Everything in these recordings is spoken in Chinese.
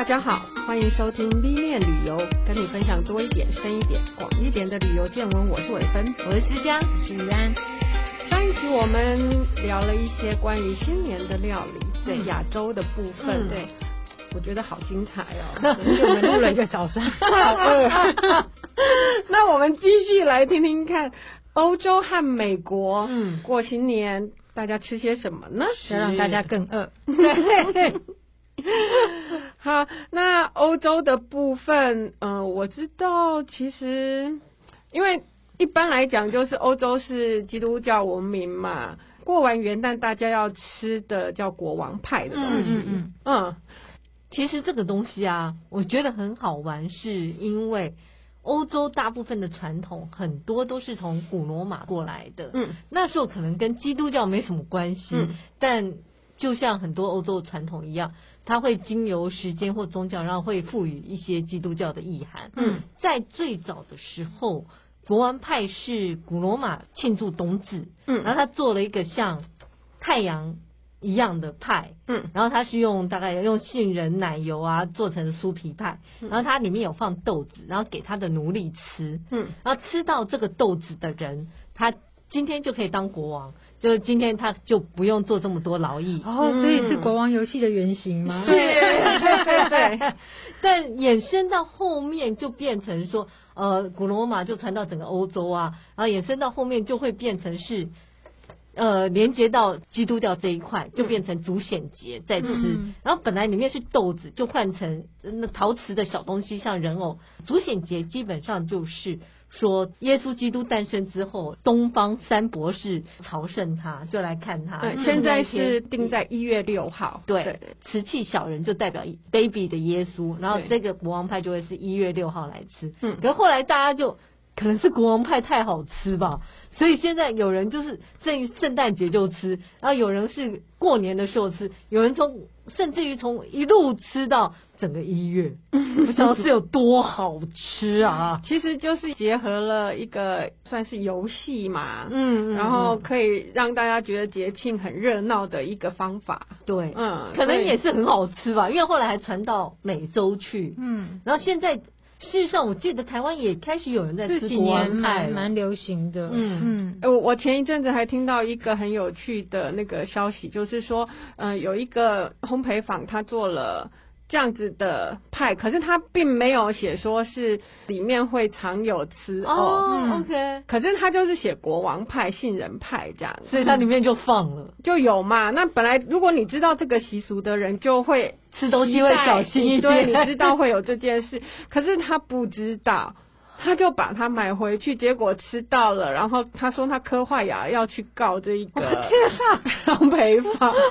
大家好，欢迎收听 B 面旅游，跟你分享多一点、深一点、广一点的旅游见闻。我是伟芬，我是之佳，我是于安。上一期我们聊了一些关于新年的料理，对亚洲的部分，嗯、对，我觉得好精彩哦。我们录了一个早上，好饿。那我们继续来听听看，欧洲和美国，嗯，过新年大家吃些什么呢？要让大家更饿。对。好，那欧洲的部分，嗯、呃，我知道，其实因为一般来讲，就是欧洲是基督教文明嘛，过完元旦大家要吃的叫国王派的东西，嗯嗯，嗯，其实这个东西啊，我觉得很好玩，是因为欧洲大部分的传统很多都是从古罗马过来的，嗯，那时候可能跟基督教没什么关系，嗯、但就像很多欧洲的传统一样。它会经由时间或宗教，然后会赋予一些基督教的意涵。嗯，在最早的时候，国王派是古罗马庆祝冬至。嗯，然后他做了一个像太阳一样的派。嗯，然后他是用大概用杏仁奶油啊做成的酥皮派。然后它里面有放豆子，然后给他的奴隶吃。嗯，然后吃到这个豆子的人，他今天就可以当国王。就是今天他就不用做这么多劳役哦，所以是国王游戏的原型吗？对对对对。但 衍生到后面就变成说，呃，古罗马就传到整个欧洲啊，然后衍生到后面就会变成是，呃，连接到基督教这一块，就变成主显节在吃。嗯、然后本来里面是豆子，就换成那陶瓷的小东西，像人偶。主显节基本上就是。说耶稣基督诞生之后，东方三博士朝圣他，就来看他。嗯、现在是定在一月六号。对，对瓷器小人就代表 baby 的耶稣，然后这个国王派就会是一月六号来吃。嗯，可是后来大家就可能是国王派太好吃吧，所以现在有人就是圣圣诞节就吃，然后有人是过年的时候吃，有人从甚至于从一路吃到。整个一月，不知道是有多好吃啊！其实就是结合了一个算是游戏嘛，嗯，然后可以让大家觉得节庆很热闹的一个方法。对，嗯，可能也是很好吃吧，因为后来还传到美洲去，嗯，然后现在事实上我记得台湾也开始有人在吃，这几年蛮蛮流行的，嗯。嗯，我我前一阵子还听到一个很有趣的那个消息，就是说，嗯、呃，有一个烘焙坊他做了。这样子的派，可是他并没有写说是里面会藏有吃哦。哦、嗯、，OK。可是他就是写国王派、杏仁派这样，所以它里面就放了，就有嘛。那本来如果你知道这个习俗的人，就会吃东西会小心一点，对，你知道会有这件事。可是他不知道，他就把它买回去，结果吃到了，然后他说他磕坏牙要去告这一个烘焙坊。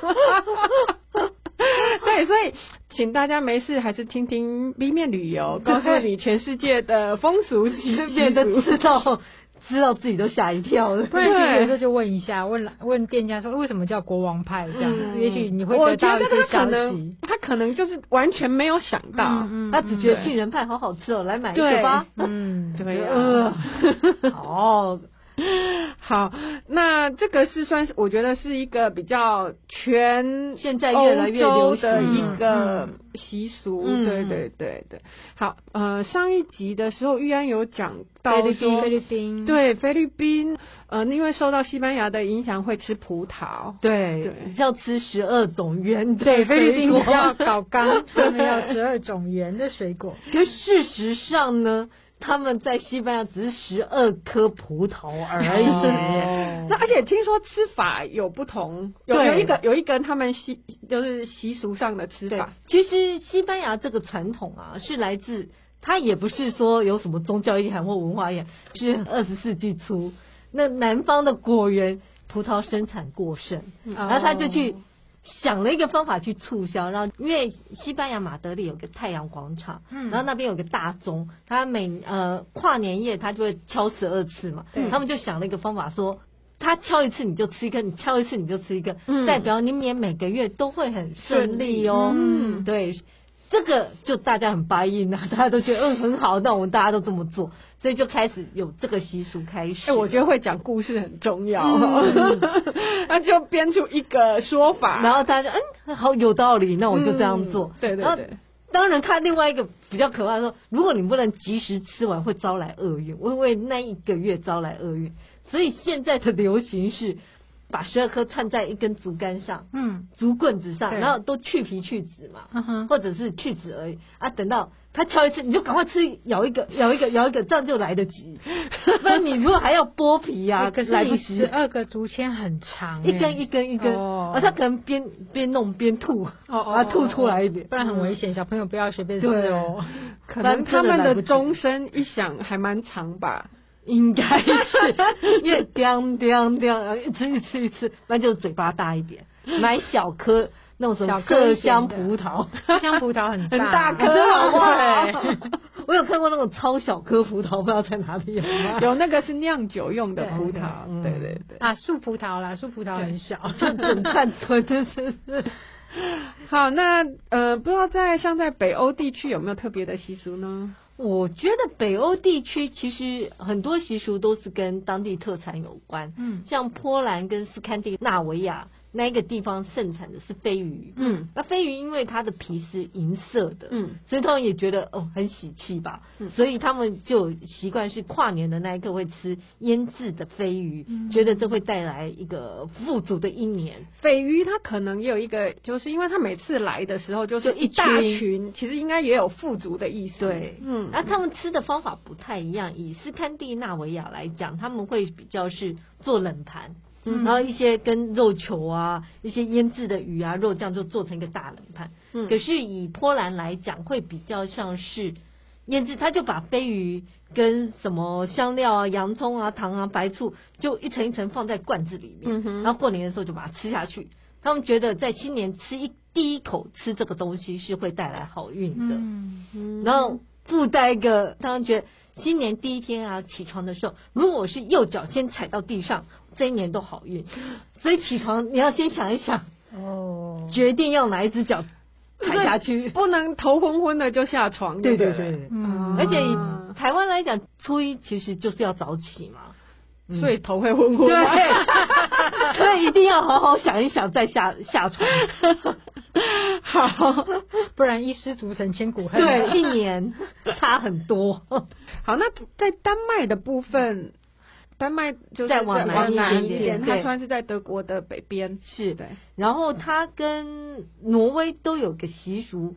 对，所以请大家没事还是听听 B 面旅游，告诉你全世界的风俗习俗，都知道，知道自己都吓一跳了。对，有时候就问一下，问问店家说为什么叫国王派这样子，嗯、也许你会得到一些消息。他可能就是完全没有想到，嗯嗯、他只觉得杏仁派好好吃哦，来买一个吧。嗯，对呀、啊。哦。好，那这个是算是我觉得是一个比较全现在越来越流行的一个习俗，嗯、对对对对。好，呃，上一集的时候玉安有讲到说菲律宾，对菲律宾，呃，因为受到西班牙的影响会吃葡萄，对对，要吃十二种圆的对，菲律宾 要搞刚，他们要十二种圆的水果。可事实上呢？他们在西班牙只是十二颗葡萄而已。哦、那而且听说吃法有不同，有有一个有一个他们习就是习俗上的吃法。其实西班牙这个传统啊，是来自它也不是说有什么宗教意涵或文化意涵，是二十世纪初那南方的果园葡萄生产过剩，哦、然后他就去。想了一个方法去促销，然后因为西班牙马德里有个太阳广场，嗯，然后那边有个大钟，他每呃跨年夜他就会敲十二次嘛，对，他们就想了一个方法说，他敲一次你就吃一个，你敲一次你就吃一个，嗯，代表你每每个月都会很顺利哦，嗯，对，这个就大家很 buy in 啊，大家都觉得嗯很好，那我们大家都这么做。所以就开始有这个习俗开始。哎、欸，我觉得会讲故事很重要，嗯、他就编出一个说法，然后大家就嗯好有道理，那我就这样做。嗯、对对对。当然，看另外一个比较可怕的说，如果你不能及时吃完，会招来厄运，会为那一个月招来厄运。所以现在的流行是。把十二颗串在一根竹竿上，嗯，竹棍子上，然后都去皮去籽嘛，嗯哼，或者是去籽而已啊。等到他敲一次，你就赶快吃，咬一个，咬一个，咬一个，这样就来得及。那你如果还要剥皮呀，可是来不及。十二个竹签很长，一根一根一根，而他可能边边弄边吐，哦，吐出来一点，不然很危险。小朋友不要随便吃哦，可能他们的钟声一响还蛮长吧。应该是，因为叮叮叮，一吃一吃一吃，那就嘴巴大一点。买小颗那种什么麝香葡萄，麝香葡萄很大很大颗，对。我有看过那种超小颗葡萄，不知道在哪里有。有那个是酿酒用的葡萄，对对对。啊，树葡萄啦，树葡萄很小，就整串吞吞吞。好，那呃，不知道在像在北欧地区有没有特别的习俗呢？我觉得北欧地区其实很多习俗都是跟当地特产有关，嗯，像波兰跟斯堪的纳维亚。那个地方盛产的是飞鱼，嗯，那飞鱼因为它的皮是银色的，嗯，所以他们也觉得哦很喜气吧，嗯，所以他们就习惯是跨年的那一刻会吃腌制的飞鱼，嗯，觉得这会带来一个富足的一年。飞鱼它可能也有一个，就是因为它每次来的时候就是一大群，其实应该也有富足的意思，对，嗯，那他们吃的方法不太一样，以斯堪的纳维亚来讲，他们会比较是做冷盘。嗯、然后一些跟肉球啊，一些腌制的鱼啊、肉酱就做成一个大冷盘。嗯，可是以波兰来讲，会比较像是腌制，他就把飞鱼跟什么香料啊、洋葱啊、糖啊、白醋，就一层一层放在罐子里面。嗯哼，然后过年的时候就把它吃下去。他们觉得在新年吃一第一口吃这个东西是会带来好运的。嗯嗯，然后附带一个，他们觉得。新年第一天啊，起床的时候，如果是右脚先踩到地上，这一年都好运。所以起床你要先想一想，哦，决定要哪一只脚踩下去，不能头昏昏的就下床。对对对，嗯。而且以台湾来讲，初一其实就是要早起嘛，嗯、所以头会昏昏。对，所以一定要好好想一想再下下床。好，不然一失足成千古恨。对，一年差很多。好，那在丹麦的部分，丹麦就再往南一点点，它算是在德国的北边。是的，然后它跟挪威都有个习俗，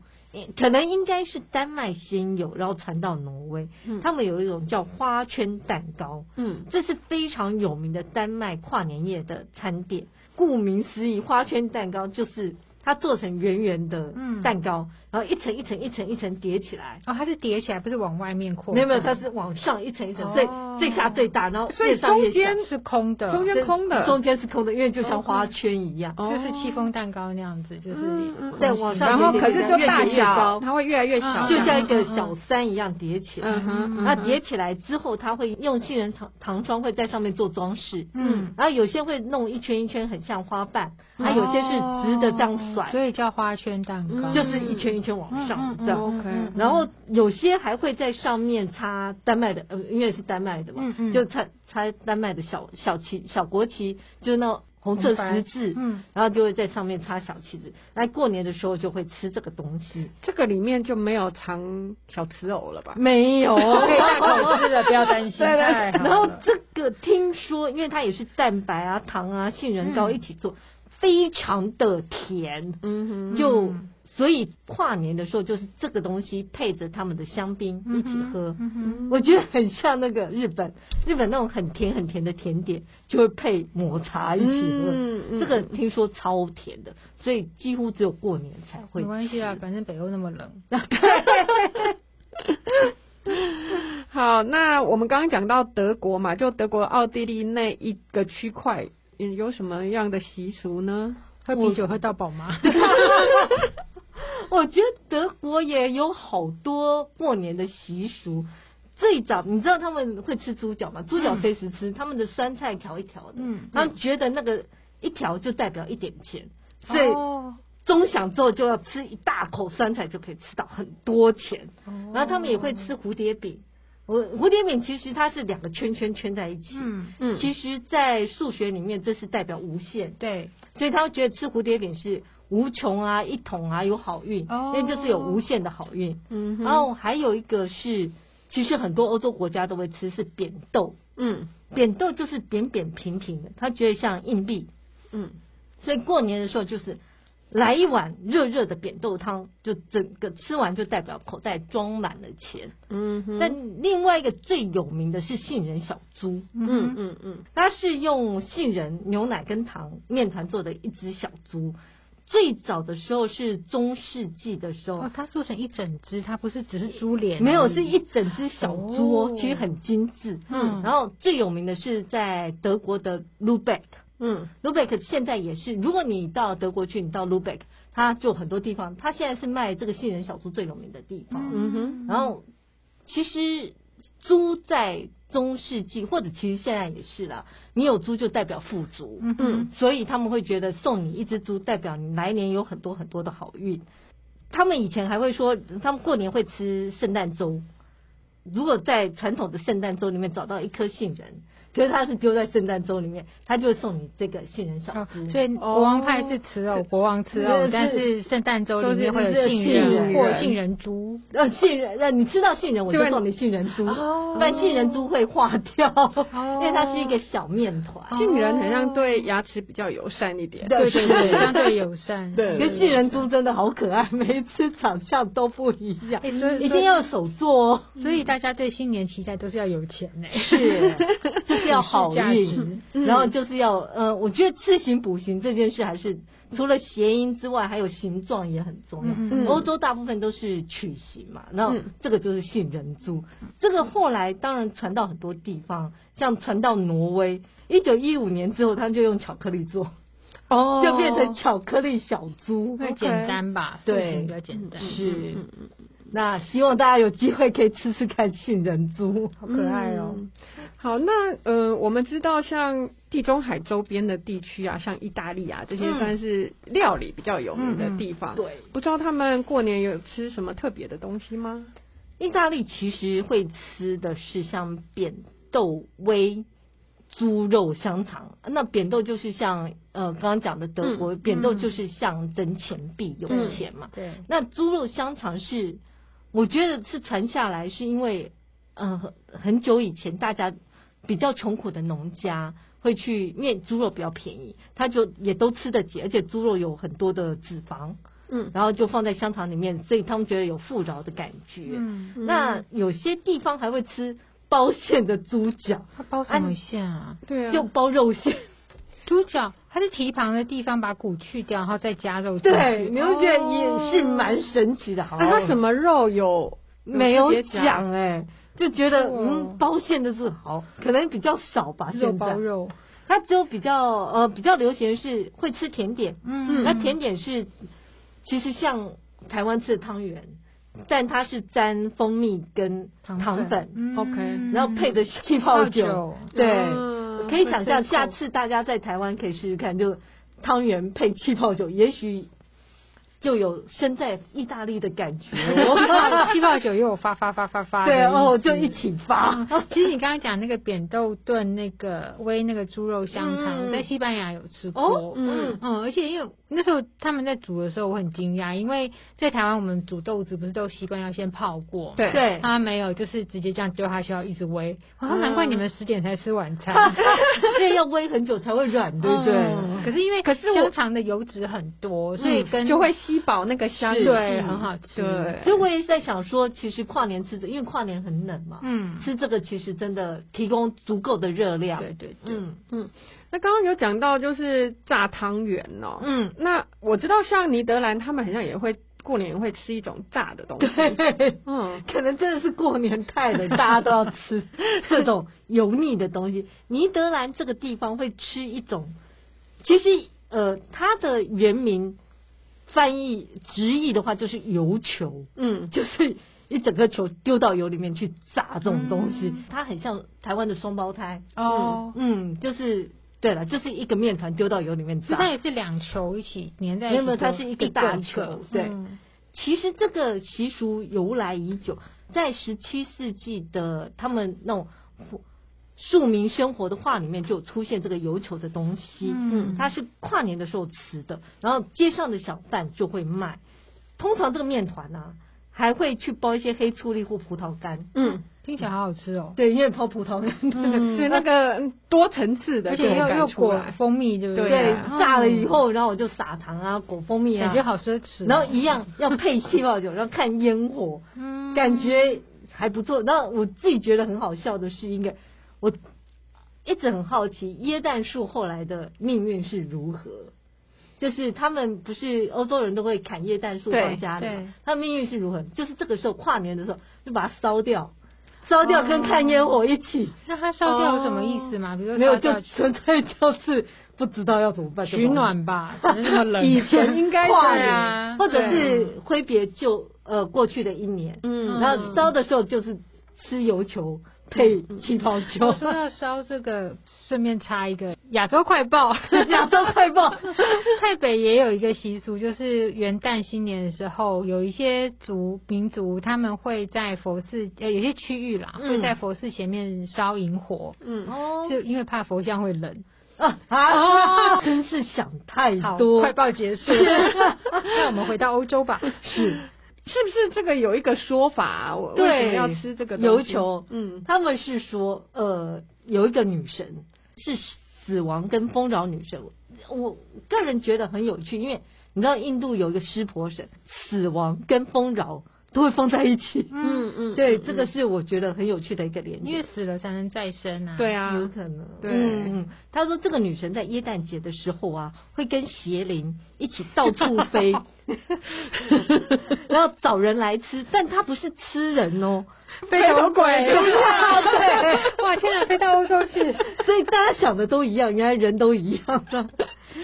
可能应该是丹麦先有，然后传到挪威。嗯，他们有一种叫花圈蛋糕，嗯，这是非常有名的丹麦跨年夜的餐点。顾名思义，花圈蛋糕就是。它做成圆圆的蛋糕，然后一层一层一层一层叠起来。哦，它是叠起来，不是往外面扩。没有没有，它是往上一层一层，所以最下最大，然后所以中间是空的，中间空的，中间是空的，因为就像花圈一样，就是戚风蛋糕那样子，就是在往上，然后可是就大小，它会越来越小，就像一个小山一样叠起来。那叠起来之后，它会用杏仁糖糖霜会在上面做装饰。嗯，然后有些会弄一圈一圈，很像花瓣，那有些是直的这样。所以叫花圈蛋糕，就是一圈一圈往上这样。OK，然后有些还会在上面插丹麦的，呃，因为是丹麦的嘛，就插插丹麦的小小旗、小国旗，就是那红色十字，嗯，然后就会在上面插小旗子。那过年的时候就会吃这个东西。这个里面就没有藏小瓷偶了吧？没有，可以大口吃的，不要担心。对对。然后这个听说，因为它也是蛋白啊、糖啊、杏仁糕一起做。非常的甜，嗯哼，就所以跨年的时候就是这个东西配着他们的香槟一起喝，嗯哼，我觉得很像那个日本日本那种很甜很甜的甜点，就会配抹茶一起喝，嗯嗯，这个听说超甜的，所以几乎只有过年才会。没关系啊，反正北欧那么冷。好，那我们刚刚讲到德国嘛，就德国奥地利那一个区块。有什么样的习俗呢？喝啤酒喝到饱吗？我，我觉得德国也有好多过年的习俗。最早你知道他们会吃猪脚吗？猪脚随时吃，嗯、他们的酸菜条一条的，嗯，然后觉得那个一条就代表一点钱，所以钟响之后就要吃一大口酸菜就可以吃到很多钱。哦、然后他们也会吃蝴蝶饼。我蝴蝶饼其实它是两个圈圈圈在一起，嗯嗯。其实，在数学里面这是代表无限，对，所以他会觉得吃蝴蝶饼是无穷啊、一桶啊、有好运，哦。因为就是有无限的好运。嗯，然后还有一个是，其实很多欧洲国家都会吃是扁豆，嗯。扁豆就是扁扁平平的，他觉得像硬币，嗯。所以过年的时候就是来一碗热热的扁豆汤，就整个吃完就代表口袋装满了钱。嗯哼，但另外一个最有名的是杏仁小猪，嗯嗯嗯它是用杏仁、牛奶跟糖面团做的一只小猪。最早的时候是中世纪的时候，哦，它做成一整只，它不是只是猪脸没有是一整只小猪哦，哦其实很精致。嗯然后最有名的是在德国的 Lübeck。嗯，Lubeck 现在也是，如果你到德国去，你到 Lubeck，它就很多地方，它现在是卖这个杏仁小猪最有名的地方。嗯哼，然后其实猪在中世纪或者其实现在也是啦，你有猪就代表富足，嗯嗯所以他们会觉得送你一只猪代表你来年有很多很多的好运。他们以前还会说，他们过年会吃圣诞粥。如果在传统的圣诞粥里面找到一颗杏仁，可是它是丢在圣诞粥里面，他就会送你这个杏仁小哦猪。所以国王派是吃肉，国王吃肉，但是圣诞粥里面会有杏杏仁仁或杏仁珠。呃，杏仁，呃，你吃到杏仁，我就送你杏仁珠，哦不然杏仁珠会化掉，哦因为它是一个小面团。杏仁好像对牙齿比较友善一点，对对对对，相对友善。对跟杏仁珠真的好可爱，每一次长相都不一样，哎所以一定要手做哦。所以大家对新年期待都是要有钱呢。是，就是要好运，然后就是要呃，我觉得自行补行这件事还是除了谐音之外，还有形状也很重要。欧洲大部分都是曲形嘛，然后嗯这个就是杏仁猪。这个后来当然传到很多地方，像传到挪威，一九一五年之后，他们就用巧克力做，哦。就变成巧克力小猪，会简单吧？对。比较简单。是那希望大家有机会可以吃吃看杏仁猪，好可爱哦。嗯好，那呃，我们知道像地中海周边的地区啊，像意大利啊，这些嗯算是料理比较有名的地方。对，不知道他们过年有吃什么特别的东西吗？意大利其实会吃的是像扁豆微猪肉香肠，那扁豆就是像呃刚刚讲的德国、嗯扁豆就是象征钱币、有钱嘛。对，那猪肉香肠是我觉得是传下来，是因为呃很很久以前大家比较穷苦的农家会去，因为猪肉比较便宜，他就也都吃得起，而且猪肉有很多的脂肪。嗯然后就放在香肠里面，所以他们觉得有富饶的感觉。嗯，那有些地方还会吃包馅的猪脚，它包什么馅啊？对啊，就包肉馅。猪脚，它是蹄膀的地方把骨去掉，然后再加肉进去。对，你会觉得也是蛮神奇的。它什么肉有没有讲哎，就觉得哦。嗯，包馅的是好，可能比较少吧。肉现在。包肉。它只有比较呃比较流行的是会吃甜点，嗯。那甜点是其实像台湾吃的汤圆，但它是沾蜂蜜跟糖粉，嗯。OK，然后配的气泡酒，对，嗯可以想象下次大家在台湾可以试试看，就汤圆配气泡酒，也许就有身在意大利的感觉。气泡酒又有发发发发发对哦，就一起发。嗯 其实你刚刚讲那个扁豆炖那个煨那个猪肉香肠，在西班牙有吃过。哦，嗯。嗯嗯，而且因为那时候他们在煮的时候，我很惊讶，因为在台湾我们煮豆子不是都习惯要先泡过，对。对，他没有，就是直接这样丢下去，要一直煨。我说难怪你们十点才吃晚餐，因为要煨很久才会软，对不对？嗯。可是因为可是我香肠的油脂很多，所以跟就会吸饱那个香气，对很好吃。对，所以我也是在想说，其实跨年吃这，因为跨年很冷嘛，嗯，吃这个其实真的提供足够的热量。对对对，嗯嗯，那刚刚有讲到就是炸汤圆哦，嗯，那我知道像尼德兰他们好像也会过年会吃一种炸的东西，对，嗯，可能真的是过年太冷，大家都要吃 这种油腻的东西。尼德兰这个地方会吃一种，其实呃，它的原名翻译直译的话就是油球，嗯，就是一整个球丢到油里面去炸这种东西，嗯它很像台湾的双胞胎。哦，嗯，就是对了，就是一个面团丢到油里面炸。所以它也是两球一起粘在一起做，没有它是一个大球个对。嗯。其实这个习俗由来已久，在十七世纪的他们那种庶民生活的画里面就有出现这个油球的东西，嗯，它是跨年的时候吃的，然后街上的小贩就会卖。通常这个面团呢，还会去包一些黑醋栗或葡萄干，嗯，听起来好好吃哦。对，因为包葡萄干，嗯，就那个多层次的，而且又又裹蜂蜜，对不对？对，炸了以后，然后我就撒糖啊，裹蜂蜜啊，感觉好奢侈。然后一样要配气泡酒，然后看烟火，嗯，感觉还不错。然后我自己觉得很好笑的是，应该我一直很好奇椰蛋树后来的命运是如何。就是他们不是欧洲人都会砍椰蛋树放家里吗？他们命运是如何？就是这个时候跨年的时候就把它烧掉，烧掉跟看烟火一起。哦、那它烧掉有什么意思吗？比如说没有，就纯粹就是不知道要怎么办，取暖吧，那么冷。以前应该跨年，或者是挥别旧呃过去的一年。嗯，然后烧的时候就是吃油球。配气泡酒。我说要烧这个，顺便插一个亚洲快报。亚洲快报，台北也有一个习俗，就是元旦新年的时候，有一些族民族他们会在佛寺，呃，有些区域啦，会在佛寺前面烧萤火。嗯哦，就因为怕佛像会冷。啊啊！真是想太多。快报结束。那我们回到欧洲吧。是。是不是这个有一个说法啊？我为什么要吃这个油球？嗯，他们是说，呃，有一个女神是死亡跟丰饶女神。我个人觉得很有趣，因为你知道印度有一个湿婆神，死亡跟丰饶。都会放在一起，嗯嗯，对，这个是我觉得很有趣的一个连接，因为死了才能再生啊，对啊，有可能，对，嗯，他说这个女神在耶诞节的时候啊，会跟邪灵一起到处飞，然后找人来吃，但她不是吃人哦，飞头鬼，对，哇，天哪，飞到欧洲去，所以大家想的都一样，原来人都一样，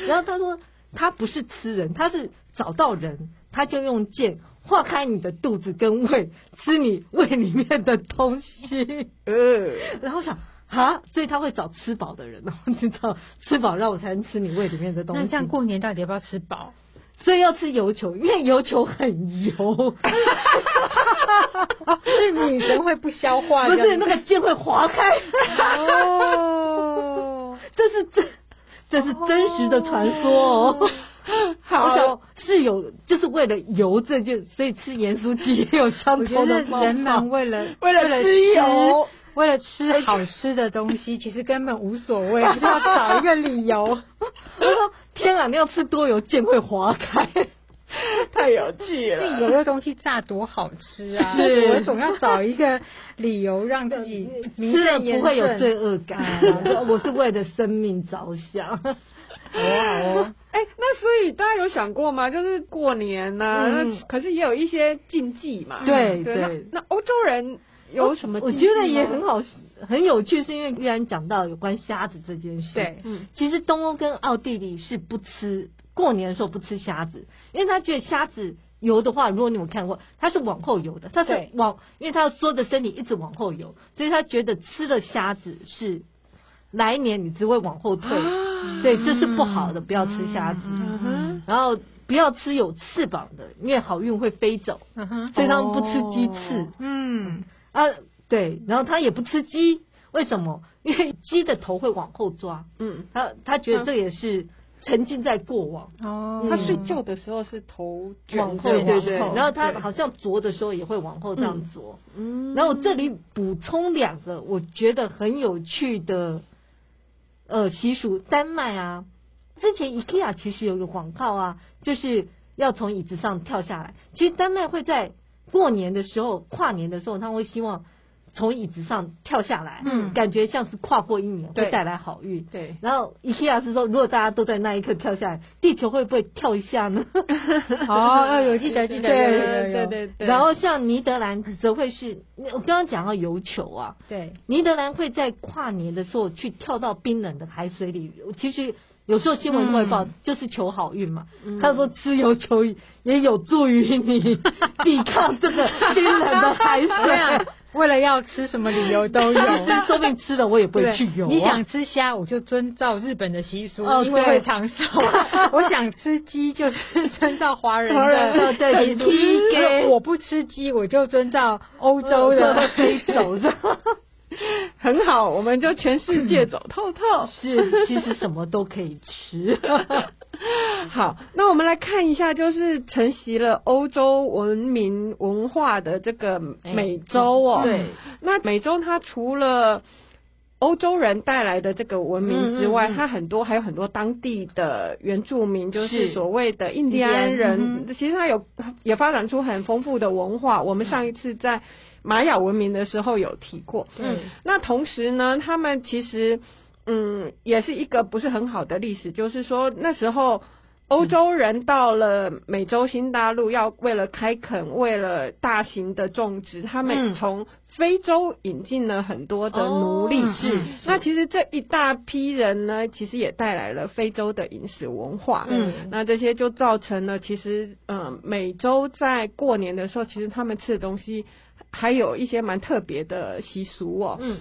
然后他说他不是吃人，他是找到人，他就用剑。划开你的肚子跟胃，吃你胃里面的东西。呃，然后想啊，所以他会找吃饱的人，然后知道吃饱，让我才能吃你胃里面的东西。那这样过年到底要不要吃饱？所以要吃油球，因为油球很油。所以女神会不消化？不是，那个剑会划开。哦，这是真，这是真实的传说哦。好，我想是有，就是为了油，这就所以吃盐酥鸡也有相同的。人们为了 为了吃油，为了吃好吃的东西，其实根本无所谓，就要找一个理由。我说天啊，你要吃多油，剑会划开，太有趣了。油的东西炸多好吃啊！是，我总要找一个理由让自己吃了不会有罪恶感。我是为了生命着想。哦，哦，哎，那所以大家有想过吗？就是过年呢、啊，嗯、那可是也有一些禁忌嘛。对对，那欧洲人有什么？我觉得也很好，很有趣，是因为既然讲到有关虾子这件事。对，嗯，其实东欧跟奥地利是不吃过年的时候不吃虾子，因为他觉得虾子游的话，如果你有看过，它是往后游的，它是往，因为他要缩着身体一直往后游，所以他觉得吃了虾子是。来年你只会往后退，对，这是不好的，不要吃虾子。然后不要吃有翅膀的，因为好运会飞走。所以他们不吃鸡翅。嗯啊，对，然后他也不吃鸡，为什么？因为鸡的头会往后抓。嗯，他他觉得这也是沉浸在过往。哦，他睡觉的时候是头往后，对对对。然后他好像啄的时候也会往后这样啄。嗯，然后这里补充两个我觉得很有趣的。呃，习俗丹麦啊，之前 IKEA 其实有一个广告啊，就是要从椅子上跳下来。其实丹麦会在过年的时候、跨年的时候，他会希望从椅子上跳下来，嗯，感觉像是跨过一年，会带来好运。对。然后 IKEA 是说，如果大家都在那一刻跳下来，地球会不会跳一下呢？哦，有记得记得，对对对对。然后像尼德兰则会是，我刚刚讲到游球啊，对，尼德兰会在跨年的时候去跳到冰冷的海水里，其实。有时候新闻会报，就是求好运嘛。他说吃油球也有助于你抵抗这个冰冷的海水。为了要吃什么理由都有，说不定吃了我也不会去游、啊。你想吃虾，我就遵照日本的习俗，哦、因为会长寿。我想吃鸡，就是遵照华人的习俗。鸡，我不吃鸡，我就遵照欧洲的飞走的。很好，我们就全世界走透透。是，其实什么都可以吃。好，那我们来看一下，就是承袭了欧洲文明文化的这个美洲哦。对，那美洲它除了欧洲人带来的这个文明之外，嗯嗯嗯，它很多还有很多当地的原住民，就是所谓的印第安人。嗯、其实它有也发展出很丰富的文化。我们上一次在玛雅文明的时候有提过。嗯，那同时呢，他们其实。嗯，也是一个不是很好的历史，就是说那时候欧洲人到了美洲新大陆，要为了开垦，为了大型的种植，他们从非洲引进了很多的奴隶。是，那其实这一大批人呢，其实也带来了非洲的饮食文化。嗯，那这些就造成了，其实嗯，美洲在过年的时候，其实他们吃的东西还有一些蛮特别的习俗哦。嗯。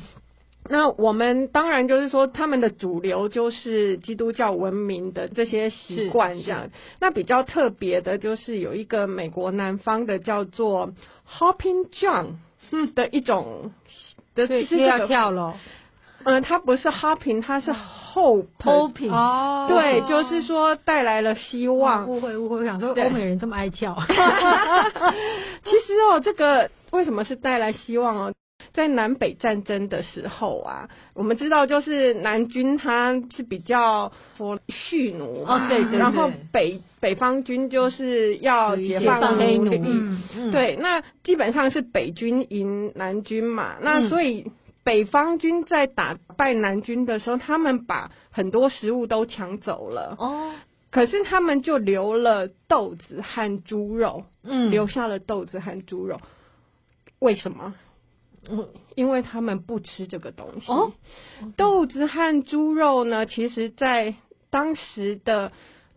那我们当然就是说，他们的主流就是基督教文明的这些习惯这样。那比较特别的就是有一个美国南方的叫做 Hopping John 的一种，的对，是要跳楼。嗯，它不是 Hopping，它是 Hope。Hopping 哦，对，就是说带来了希望。误会误会，我想说欧美人这么爱跳。其实哦，这个为什么是带来希望哦？在南北战争的时候啊，我们知道就是南军他是比较说蓄奴哦，对对，对，然后北北方军就是要解放黑奴，嗯嗯，对，那基本上是北军赢南军嘛，那所以北方军在打败南军的时候，他们把很多食物都抢走了。哦，可是他们就留了豆子和猪肉，嗯，留下了豆子和猪肉，为什么？嗯，因为他们不吃这个东西。哦，豆子和猪肉呢，其实在当时的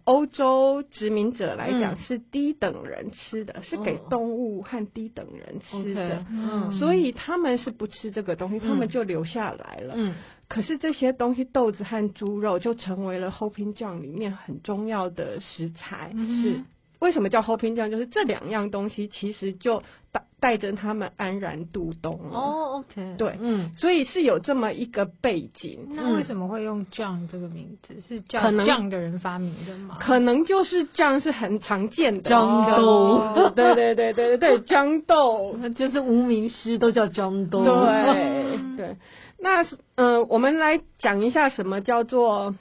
欧洲殖民者来讲是低等人吃的，嗯、是给动物和低等人吃的。哦 okay, 嗯，所以他们是不吃这个东西，他们就留下来了。嗯，可是这些东西，豆子和猪肉就成为了 Hopping John 里面很重要的食材。嗯、是。为什么叫 Hopping John？就是这两样东西其实就带带着他们安然度冬了。哦，OK，对，嗯，所以是有这么一个背景。那为什么会用 John 这个名字？是叫 John 的人发明的吗？可能就是 John 是很常见的豇豆。对对对对对对，豇豆，就是无名师都叫豇豆。对对，那嗯、呃，我们来讲一下什么叫做。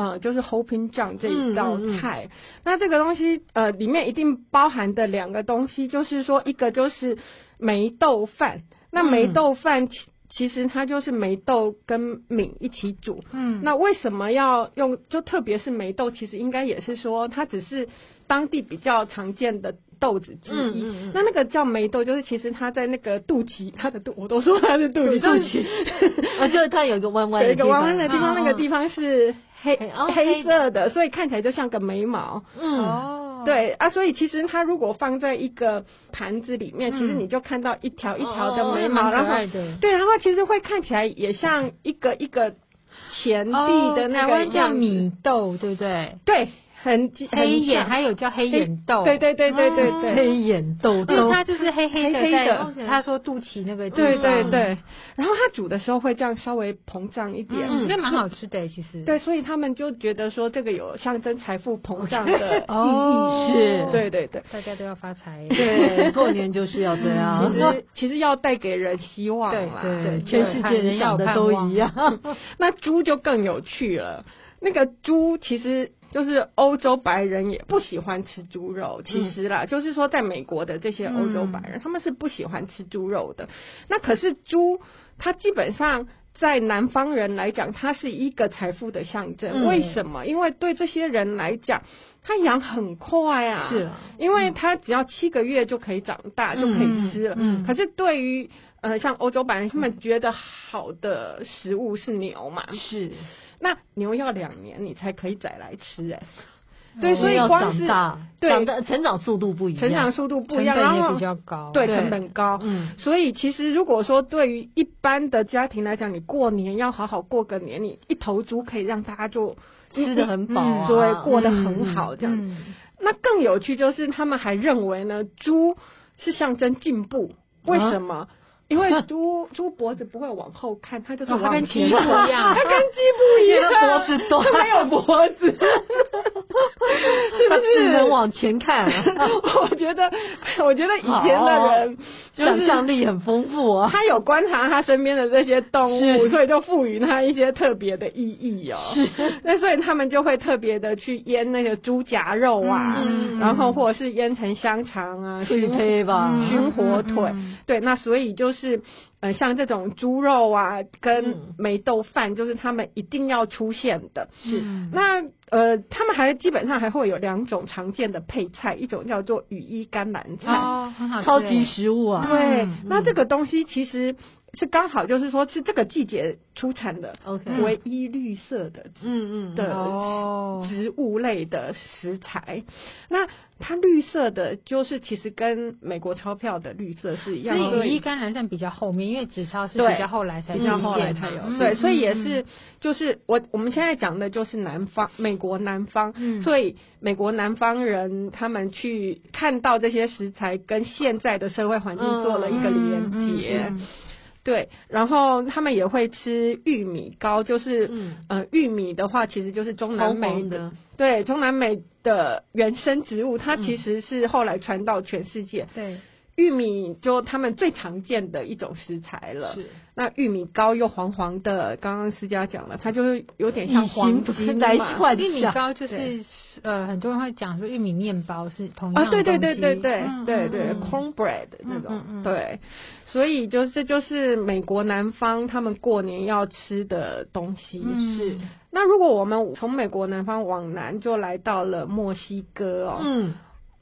呃，就是 Hopping John 这一道菜，嗯嗯。嗯，那这个东西呃里面一定包含的两个东西，就是说一个就是霉豆饭，那霉豆饭其其实它就是霉豆跟米一起煮，嗯，那为什么要用？就特别是霉豆，其实应该也是说它只是当地比较常见的。豆子之一，嗯嗯嗯，那那个叫霉豆，就是其实它在那个肚脐，它的肚，我都说它是肚脐，肚脐，啊，就是它有一个弯弯，有一个弯弯的地方，那个地方是黑黑色的，所以看起来就像个眉毛，嗯，哦，对啊，所以其实它如果放在一个盘子里面，其实你就看到一条一条的眉毛，然后对，然后其实会看起来也像一个一个钱币的那个叫米豆，对不对？对。很黑眼，还有叫黑眼豆，对对对对对对，黑眼豆豆，它就是黑黑的，黑的。他说肚脐那个，对对对。然后它煮的时候会这样稍微膨胀一点，嗯，那蛮好吃的其实。对，所以他们就觉得说这个有象征财富膨胀的 意义，是，对对对，大家都要发财，对，过年就是要这样。其实其实要带给人希望嘛，对对，全世界人想的都一样。那猪就更有趣了，那个猪其实。就是欧洲白人也不喜欢吃猪肉，其实啦，嗯、就是说在美国的这些欧洲白人，嗯、他们是不喜欢吃猪肉的。那可是猪，它基本上在南方人来讲，它是一个财富的象征。嗯、为什么？因为对这些人来讲，它养很快啊，是啊，因为它只要七个月就可以长大，嗯、就可以吃了。嗯，可是对于呃像欧洲白人，他们觉得好的食物是牛嘛，是。那牛要两年你才可以宰来吃哎，对，所以光是对长的成长速度不一样，成长速度不一样，然后也比较高，对，成本高。嗯，所以其实如果说对于一般的家庭来讲，你过年要好好过个年，你一头猪可以让大家就吃得很饱，对，过得很好这样。那更有趣就是他们还认为呢，猪是象征进步，为什么？因为 猪猪脖子不会往后看，它就是往前一样，它跟鸡不一样，脖子短，它没有脖子，是不是？只能往前看？我觉得，我觉得以前的人想象力很丰富啊。他有观察他身边的这些动物，所以就赋予他一些特别的意义哦。是，那所以他们就会特别的去腌那个猪夹肉啊，然后或者是腌成香肠啊，去配吧，熏火腿。对，那所以就是。是，呃，像这种猪肉啊，跟梅豆饭，就是他们一定要出现的。是，那呃，他们还基本上还会有两种常见的配菜，一种叫做羽衣甘蓝菜，哦，很好，超级食物啊。对，那这个东西其实。是刚好就是说，是这个季节出产的，OK，唯一绿色的，嗯嗯的植物类的食材。那它绿色的，就是其实跟美国钞票的绿色是一样的。所以羽衣甘蓝算比较后面，因为纸钞是比较后来才，比较后来才有。对，所以也是，就是我我们现在讲的就是南方，美国南方。所以美国南方人他们去看到这些食材，跟现在的社会环境做了一个连结。对，然后他们也会吃玉米糕，就是，嗯，呃，玉米的话，其实就是中南美的，对，中南美的原生植物，它其实是后来传到全世界。对。玉米就他们最常见的一种食材了。是。那玉米糕又黄黄的，刚刚思佳讲了，它就是有点像黄金来换。玉米糕就是呃，很多人会讲说玉米面包是同样的。啊，对对对对对对对，cornbread 那种。对。所以就是这就是美国南方他们过年要吃的东西。是。那如果我们从美国南方往南，就来到了墨西哥哦。嗯。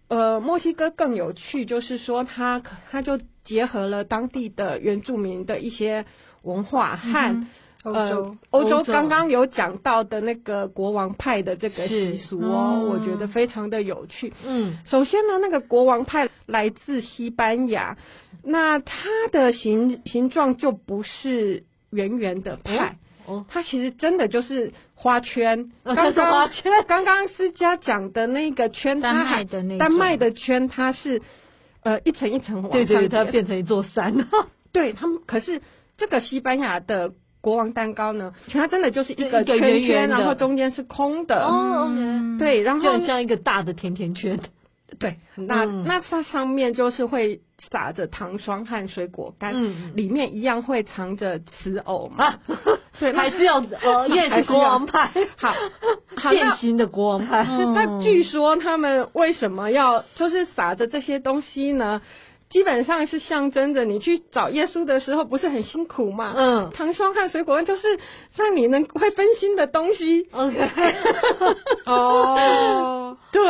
呃，墨西哥更有趣，就是说它它就结合了当地的原住民的一些文化和欧洲欧洲刚刚有讲到的那个国王派的这个习俗哦，我觉得非常的有趣。嗯，首先呢，那个国王派来自西班牙，那它的形形状就不是圆圆的派。哦，它其实真的就是花圈，刚刚花圈。刚刚思佳讲的那个圈，丹麦的那丹麦的圈，它是呃一层一层往上，对对，它变成一座山。对他们，可是这个西班牙的国王蛋糕呢，它真的就是一个圈圈，然后中间是空的。哦，对，然后就像一个大的甜甜圈。对，很大。那它上面就是会。撒着糖霜和水果干，嗯，里面一样会藏着瓷偶嘛？啊，对，还是有 呃，因为是国王派，好，变形的国王派。那据说他们为什么要就是撒着这些东西呢？基本上是象征着你去找耶稣的时候不是很辛苦嘛？嗯，糖霜和水果干就是让你能会分心的东西。OK，哦，对，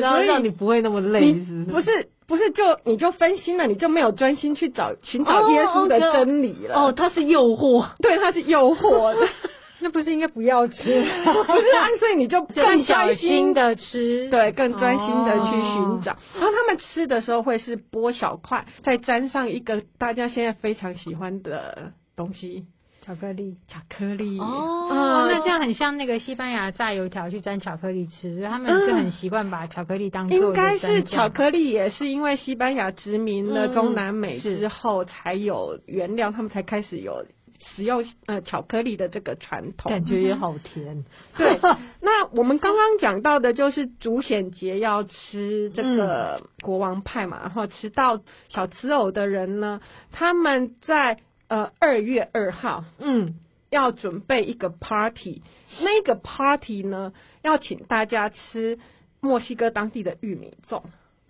然后让你不会那么累，不是。不是，就你就分心了，你就没有专心去找寻找耶稣的真理了。哦，它是诱惑，对，它是诱惑的。那不是应该不要吃？不是啊，所以你就更小心的吃，对，更专心的去寻找。然后他们吃的时候会是剥小块，再沾上一个大家现在非常喜欢的东西。巧克力，巧克力哦，嗯、那这样很像那个西班牙炸油条去沾巧克力吃，他们就很习惯把巧克力当做、嗯、应该是巧克力，也是因为西班牙殖民了中南美之后才有原料，嗯、他们才开始有使用呃巧克力的这个传统，感觉也好甜。对，那我们刚刚讲到的就是主显节要吃这个国王派嘛，然后吃到小吃偶的人呢，他们在。呃，二月二号，嗯，要准备一个 party，那个 party 呢，要请大家吃墨西哥当地的玉米粽。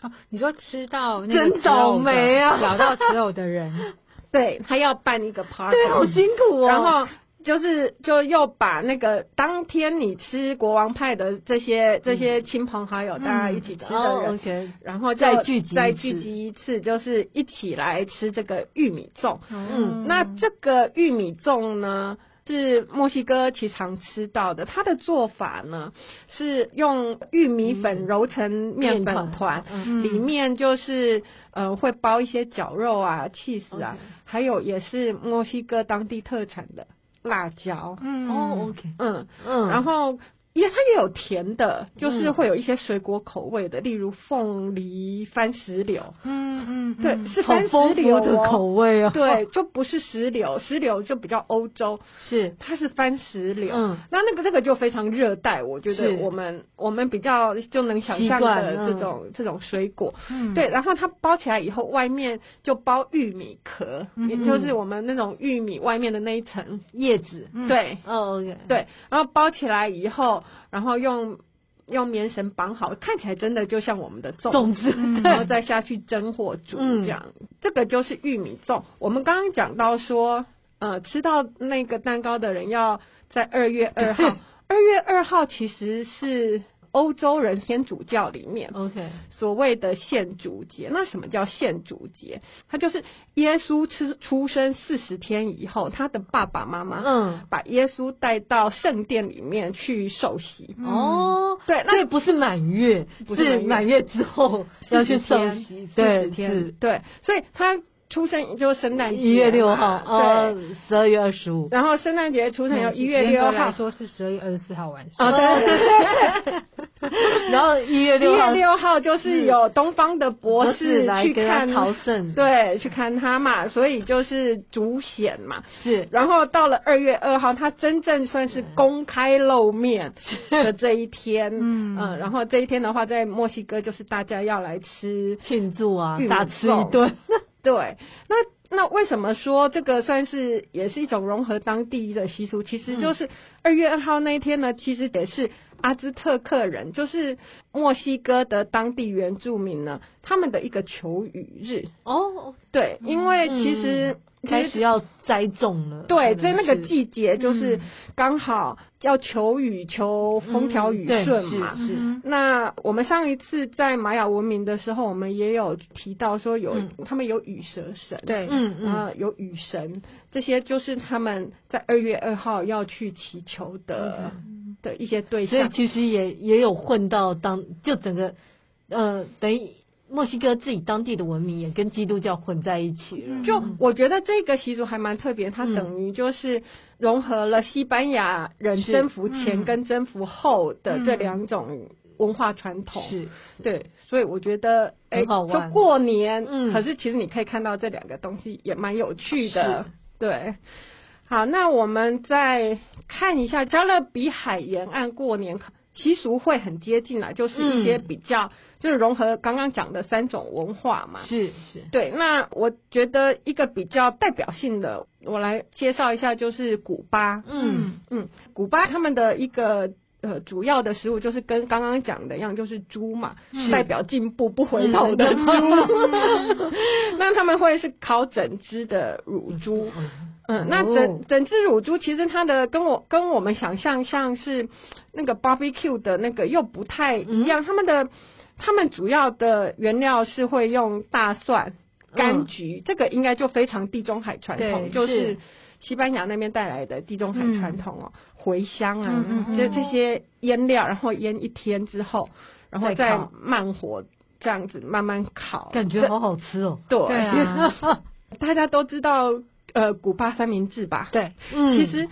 哦，你说吃到那个真倒霉啊，咬到所有的人，对，他要办一个 party，对，好辛苦哦。然后。就是就又把那个当天你吃国王派的这些这些亲朋好友大家一起吃的人，然后再聚集再聚集一次，就是一起来吃这个玉米粽。嗯，那这个玉米粽呢，是墨西哥其常吃到的。它的做法呢是用玉米粉揉成面粉团，嗯、里面就是呃会包一些绞肉啊、起司啊.还有也是墨西哥当地特产的辣椒。嗯哦，OK，嗯嗯，然后。也，它也有甜的，就是会有一些水果口味的，嗯、例如凤梨、番石榴。嗯嗯，对，是番石榴的口味哦。对，就不是石榴，石榴就比较欧洲。是，它是番石榴。嗯，那那个这个就非常热带，我觉得我们我们比较就能想象的这种、嗯、这种水果。嗯，对，然后它包起来以后，外面就包玉米壳，嗯、也就是我们那种玉米外面的那一层叶子。嗯、对，哦，OK，对，然后包起来以后。然后用用棉绳绑好，看起来真的就像我们的粽子，然后再下去蒸或煮这样。嗯、这个就是玉米粽。我们刚刚讲到说，呃，吃到那个蛋糕的人要在二月二号。二月二号其实是。欧洲人天主教里面，OK，所谓的献主节，那什么叫献主节？它就是耶稣出出生四十天以后，他的爸爸妈妈嗯，把耶稣带到圣殿里面去受洗。哦，对，那也不是满月，不是满月之后要去受洗，四十天，对，所以他。出生就是圣诞节，一月六号，对，十二月二十五。然后圣诞节出生要一月六号，说是十二月二十四号晚上。哦，对对对。然后一月六号，一月六号就是有东方的博士来看朝圣，对，去看他嘛，所以就是主显嘛。是。然后到了二月二号，他真正算是公开露面的这一天。嗯嗯。然后这一天的话，在墨西哥就是大家要来吃庆祝啊，大吃一顿。对，那那为什么说这个算是也是一种融合当地的习俗？其实就是二月二号那一天呢，其实也是阿兹特克人，就是墨西哥的当地原住民呢，他们的一个求雨日。哦，对，因为其实。嗯开始要栽种了，对，在那个季节就是刚好要求雨、求风调雨顺嘛。是，那我们上一次在玛雅文明的时候，我们也有提到说有他们有雨蛇神，对，嗯嗯，有雨神，这些就是他们在二月二号要去祈求的的一些对象。所以其实也也有混到当，就整个呃等于。墨西哥自己当地的文明也跟基督教混在一起了。就我觉得这个习俗还蛮特别，它等于就是融合了西班牙人征服前跟征服后的这两种文化传统。是，对，所以我觉得哎，就过年，嗯，可是其实你可以看到这两个东西也蛮有趣的。对，好，那我们再看一下加勒比海沿岸过年。习俗会很接近啦，就是一些比较，嗯、就是融合刚刚讲的三种文化嘛。是是，对。那我觉得一个比较代表性的，我来介绍一下，就是古巴。嗯嗯，古巴他们的一个呃主要的食物就是跟刚刚讲的一样，就是猪嘛，代表进步不回头的。猪。嗯、那他们会是烤整只的乳猪。嗯，那整整只乳猪其实它的跟我跟我们想象像是那个 barbecue 的那个又不太一样，他们的他们主要的原料是会用大蒜、柑橘，这个应该就非常地中海传统，就是西班牙那边带来的地中海传统哦，茴香啊，就这些腌料，然后腌一天之后，然后再慢火这样子慢慢烤，感觉好好吃哦。对，大家都知道。呃，古巴三明治吧。对，嗯，其实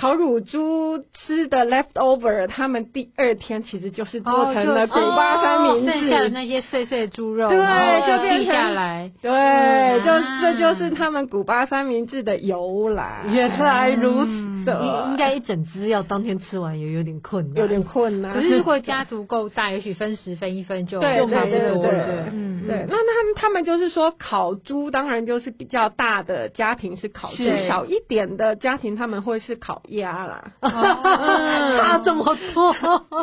烤乳猪吃的 leftover，他们第二天其实就是做成了古巴三明治，剩下的那些碎碎猪肉，对，就变下来，对，就这就是他们古巴三明治的由来。原来如此。应该一整只要当天吃完也有点困难，有点困难。可是如果家族够大，也许分十分一分就用差不多。对对嗯，对。那他们他们就是说烤猪，当然就是比较大的家庭是烤猪，小一点的家庭他们会是烤鸭啦。差这么多？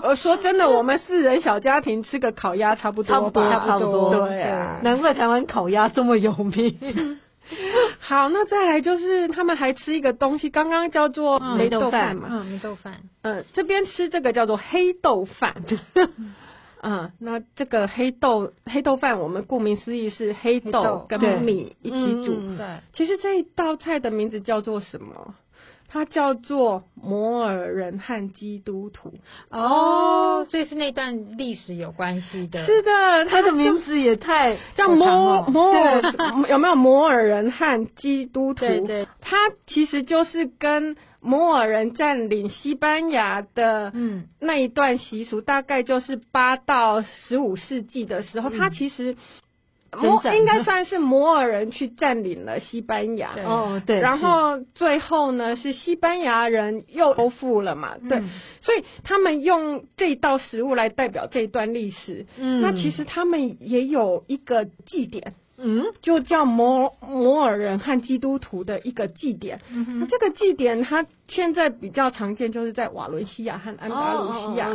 我说真的，我们四人小家庭吃个烤鸭差不多，差不多，差不多。对啊，难怪台湾烤鸭这么有名。好，那再来就是他们还吃一个东西，刚刚叫做梅豆饭嘛，嗯，梅豆饭，嗯，这边吃这个叫做黑豆饭，嗯，那这个黑豆黑豆饭，我们顾名思义是黑豆跟米一起煮，对，其实这一道菜的名字叫做什么？它叫做摩尔人和基督徒。哦，所以是那段历史有关系的。是的，他的名字也太叫摩摩尔，有没有摩尔人和基督徒？对对，它其实就是跟摩尔人占领西班牙的嗯那一段习俗，大概就是八到十五世纪的时候，他其实。摩应该算是摩尔人去占领了西班牙，哦对，然后最后呢是西班牙人又收复了嘛，对，所以他们用这道食物来代表这一段历史，嗯，那其实他们也有一个祭典。嗯，就叫摩摩尔人和基督徒的一个祭典。嗯，那这个祭典它现在比较常见，就是在瓦伦西亚和安达卢西亚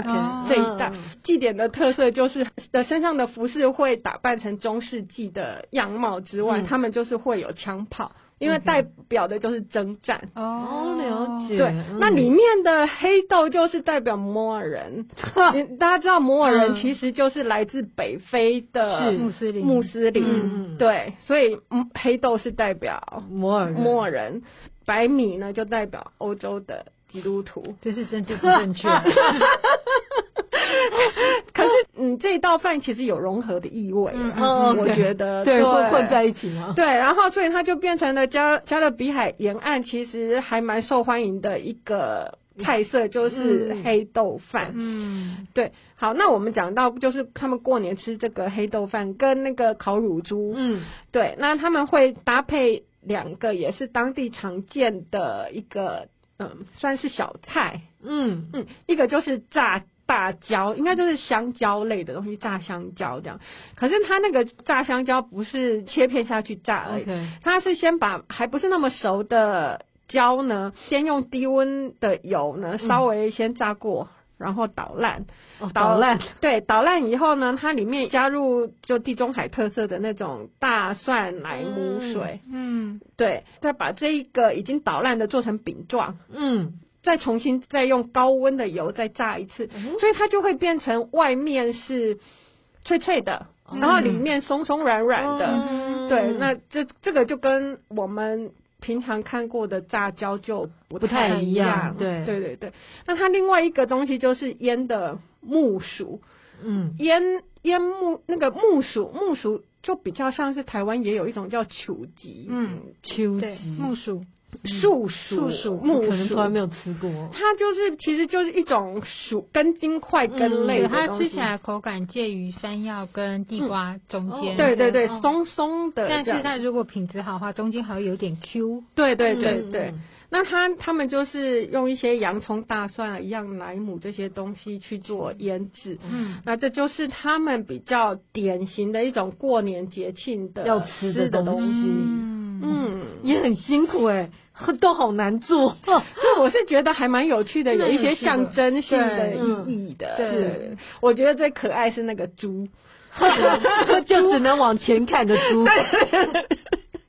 这一带。Oh. 祭典的特色就是的身上的服饰会打扮成中世纪的样貌之外，嗯、他们就是会有枪炮。因为代表的就是征战哦，了解。对，那里面的黑豆就是代表摩尔人。大家知道摩尔人其实就是来自北非的穆斯林，穆斯林。对，所以黑豆是代表摩尔摩尔人，白米呢就代表欧洲的基督徒。这是政治不正确。这一道饭其实有融合的意味，嗯，我觉得对，会混在一起吗？对，然后所以它就变成了加加勒比海沿岸其实还蛮受欢迎的一个菜色，就是黑豆饭。嗯，对。好，那我们讲到就是他们过年吃这个黑豆饭跟那个烤乳猪，嗯，对，那他们会搭配两个也是当地常见的一个，嗯，算是小菜，嗯嗯，一个就是炸。辣椒应该就是香蕉类的东西，炸香蕉这样。可是它那个炸香蕉不是切片下去炸而已它是先把还不是那么熟的蕉呢，先用低温的油呢稍微先炸过，嗯、然后捣烂。哦、捣烂对，捣烂以后呢，它里面加入就地中海特色的那种大蒜奶母水。嗯，嗯对，再把这一个已经捣烂的做成饼状。嗯。再重新再用高温的油再炸一次，嗯、所以它就会变成外面是脆脆的，嗯、然后里面松松软软的。嗯、对，那这这个就跟我们平常看过的炸焦就不太一样。对对对对。那它另外一个东西就是腌的木薯，嗯，腌腌木那个木薯，木薯就比较像是台湾也有一种叫球吉，嗯，球吉木薯。树薯，树木薯，可能从来没有吃过。它就是，其实就是一种薯根茎块根类。它吃起来口感介于山药跟地瓜中间。对对对，松松的。但是它如果品质好的话，中间还会有点 Q。对对对对。那他他们就是用一些洋葱、大蒜一样莱姆这些东西去做腌制。嗯。那这就是他们比较典型的一种过年节庆的要吃的东西。嗯，也很辛苦哎。都好难做，我是觉得还蛮有趣的，有一些象征性的意义的。是，我觉得最可爱是那个猪，就只能往前看的猪。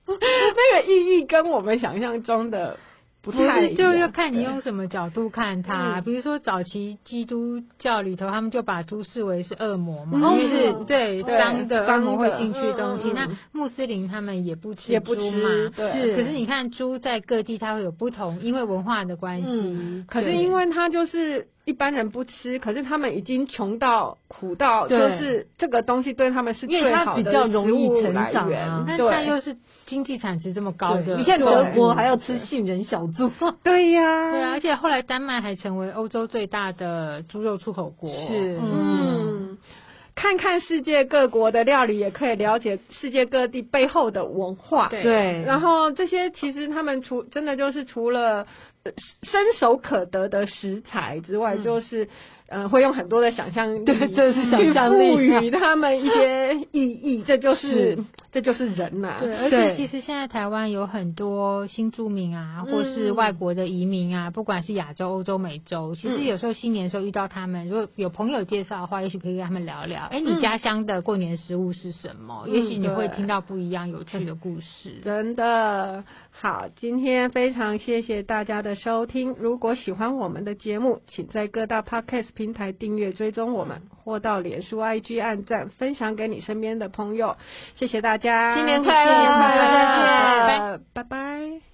那个意义跟我们想象中的。不是，就要看你用什么角度看它。比如说，早期基督教里头，他们就把猪视为是恶魔嘛，因为是对脏的恶魔会进去的东西。那穆斯林他们也不吃猪嘛，是。可是你看猪在各地它会有不同，因为文化的关系。可是因为它就是。一般人不吃，可是他们已经穷到苦到，就是这个东西对他们是最好的食物来源。但它又是经济产值这么高的，你看德国还要吃杏仁小猪。对呀，对啊，而且后来丹麦还成为欧洲最大的猪肉出口国。是，嗯，看看世界各国的料理，也可以了解世界各地背后的文化。对，然后这些其实他们除真的就是除了。伸手可得的食材之外，嗯、就是。嗯，会用很多的想象力，对，这是想象力，赋予他们一些意义，这就是这就是人呐。对，而且其实现在台湾有很多新住民啊，或是外国的移民啊，不管是亚洲、欧洲、美洲，其实有时候新年的时候遇到他们，如果有朋友介绍的话，也许可以跟他们聊聊。哎，你家乡的过年食物是什么？也许你会听到不一样有趣的故事。真的好，今天非常谢谢大家的收听。如果喜欢我们的节目，请在各大 Podcast 平台订阅追踪我们，或到脸书 IG 按赞，分享给你身边的朋友。谢谢大家，新年快乐，新年快乐，再见，拜拜。